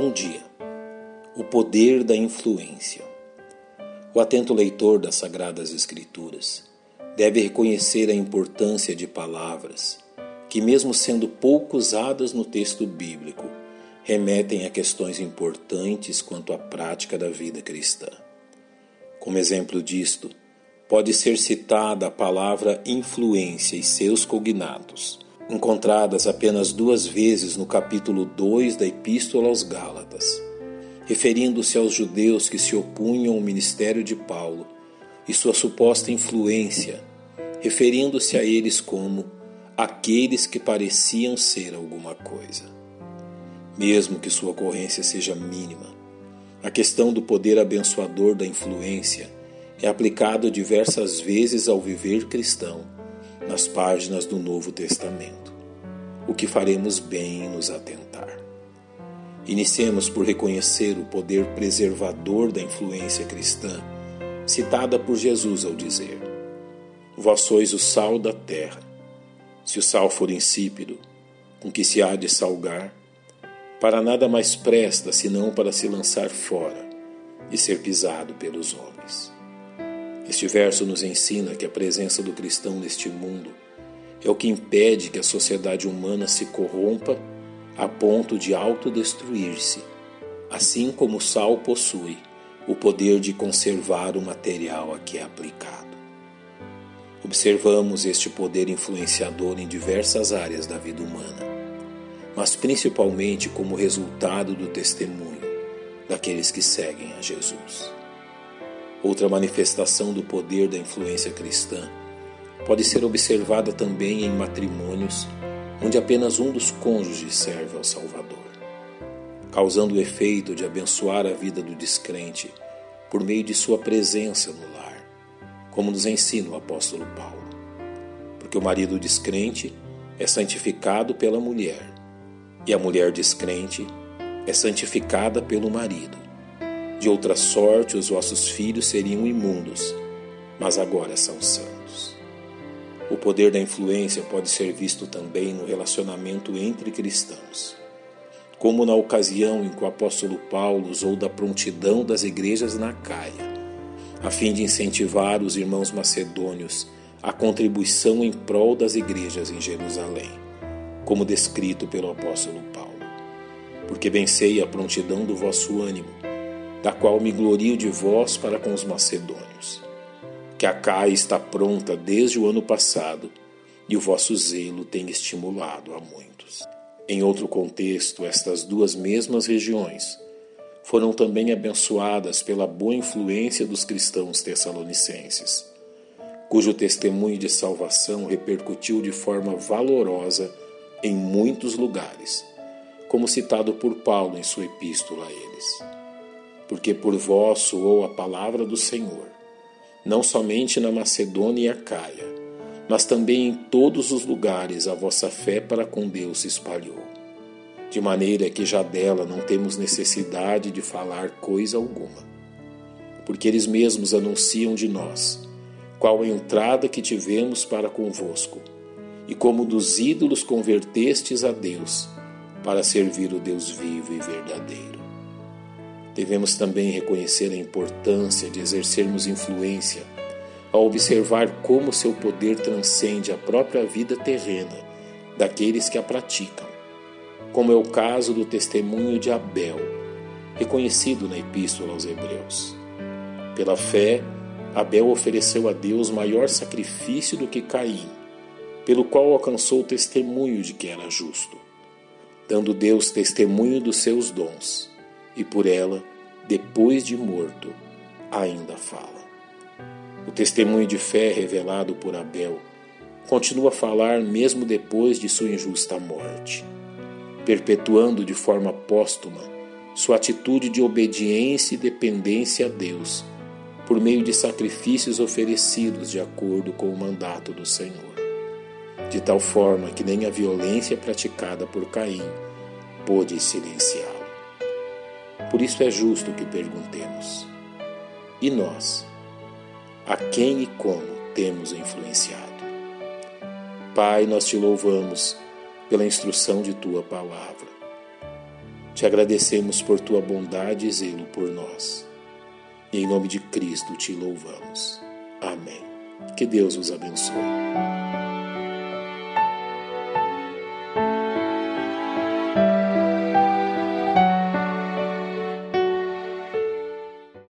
Bom dia. O poder da influência. O atento leitor das Sagradas Escrituras deve reconhecer a importância de palavras que, mesmo sendo pouco usadas no texto bíblico, remetem a questões importantes quanto à prática da vida cristã. Como exemplo disto, pode ser citada a palavra influência e seus cognatos, encontradas apenas duas vezes no capítulo 2 da Epístola aos Gálatas, referindo-se aos judeus que se opunham ao ministério de Paulo e sua suposta influência, referindo-se a eles como aqueles que pareciam ser alguma coisa. Mesmo que sua ocorrência seja mínima, a questão do poder abençoador da influência é aplicado diversas vezes ao viver cristão nas páginas do Novo Testamento, o que faremos bem em nos atentar. Iniciemos por reconhecer o poder preservador da influência cristã, citada por Jesus ao dizer: Vós sois o sal da terra. Se o sal for insípido, com que se há de salgar? Para nada mais presta senão para se lançar fora e ser pisado pelos homens. Este verso nos ensina que a presença do cristão neste mundo é o que impede que a sociedade humana se corrompa a ponto de autodestruir-se, assim como o sal possui o poder de conservar o material a que é aplicado. Observamos este poder influenciador em diversas áreas da vida humana, mas principalmente como resultado do testemunho daqueles que seguem a Jesus. Outra manifestação do poder da influência cristã pode ser observada também em matrimônios onde apenas um dos cônjuges serve ao Salvador, causando o efeito de abençoar a vida do descrente por meio de sua presença no lar, como nos ensina o apóstolo Paulo. Porque o marido descrente é santificado pela mulher, e a mulher descrente é santificada pelo marido. De outra sorte, os vossos filhos seriam imundos, mas agora são santos. O poder da influência pode ser visto também no relacionamento entre cristãos. Como na ocasião em que o apóstolo Paulo usou da prontidão das igrejas na Caia, a fim de incentivar os irmãos macedônios à contribuição em prol das igrejas em Jerusalém, como descrito pelo apóstolo Paulo. Porque bem sei a prontidão do vosso ânimo, da qual me glorio de vós para com os macedônios. Que a Caia está pronta desde o ano passado e o vosso zelo tem estimulado a muitos. Em outro contexto, estas duas mesmas regiões foram também abençoadas pela boa influência dos cristãos tessalonicenses, cujo testemunho de salvação repercutiu de forma valorosa em muitos lugares, como citado por Paulo em sua epístola a eles porque por vós soou a palavra do Senhor, não somente na Macedônia e Acaia, mas também em todos os lugares a vossa fé para com Deus se espalhou, de maneira que já dela não temos necessidade de falar coisa alguma, porque eles mesmos anunciam de nós qual a entrada que tivemos para convosco, e como dos ídolos convertestes a Deus, para servir o Deus vivo e verdadeiro. Devemos também reconhecer a importância de exercermos influência ao observar como seu poder transcende a própria vida terrena daqueles que a praticam, como é o caso do testemunho de Abel, reconhecido na Epístola aos Hebreus. Pela fé, Abel ofereceu a Deus maior sacrifício do que Caim, pelo qual alcançou o testemunho de que era justo, dando Deus testemunho dos seus dons e por ela, depois de morto, ainda fala. O testemunho de fé revelado por Abel continua a falar mesmo depois de sua injusta morte, perpetuando de forma póstuma sua atitude de obediência e dependência a Deus por meio de sacrifícios oferecidos de acordo com o mandato do Senhor, de tal forma que nem a violência praticada por Caim pôde silenciá-lo. Por isso é justo que perguntemos: e nós? A quem e como temos influenciado? Pai, nós te louvamos pela instrução de tua palavra. Te agradecemos por tua bondade e zelo por nós. E em nome de Cristo te louvamos. Amém. Que Deus os abençoe.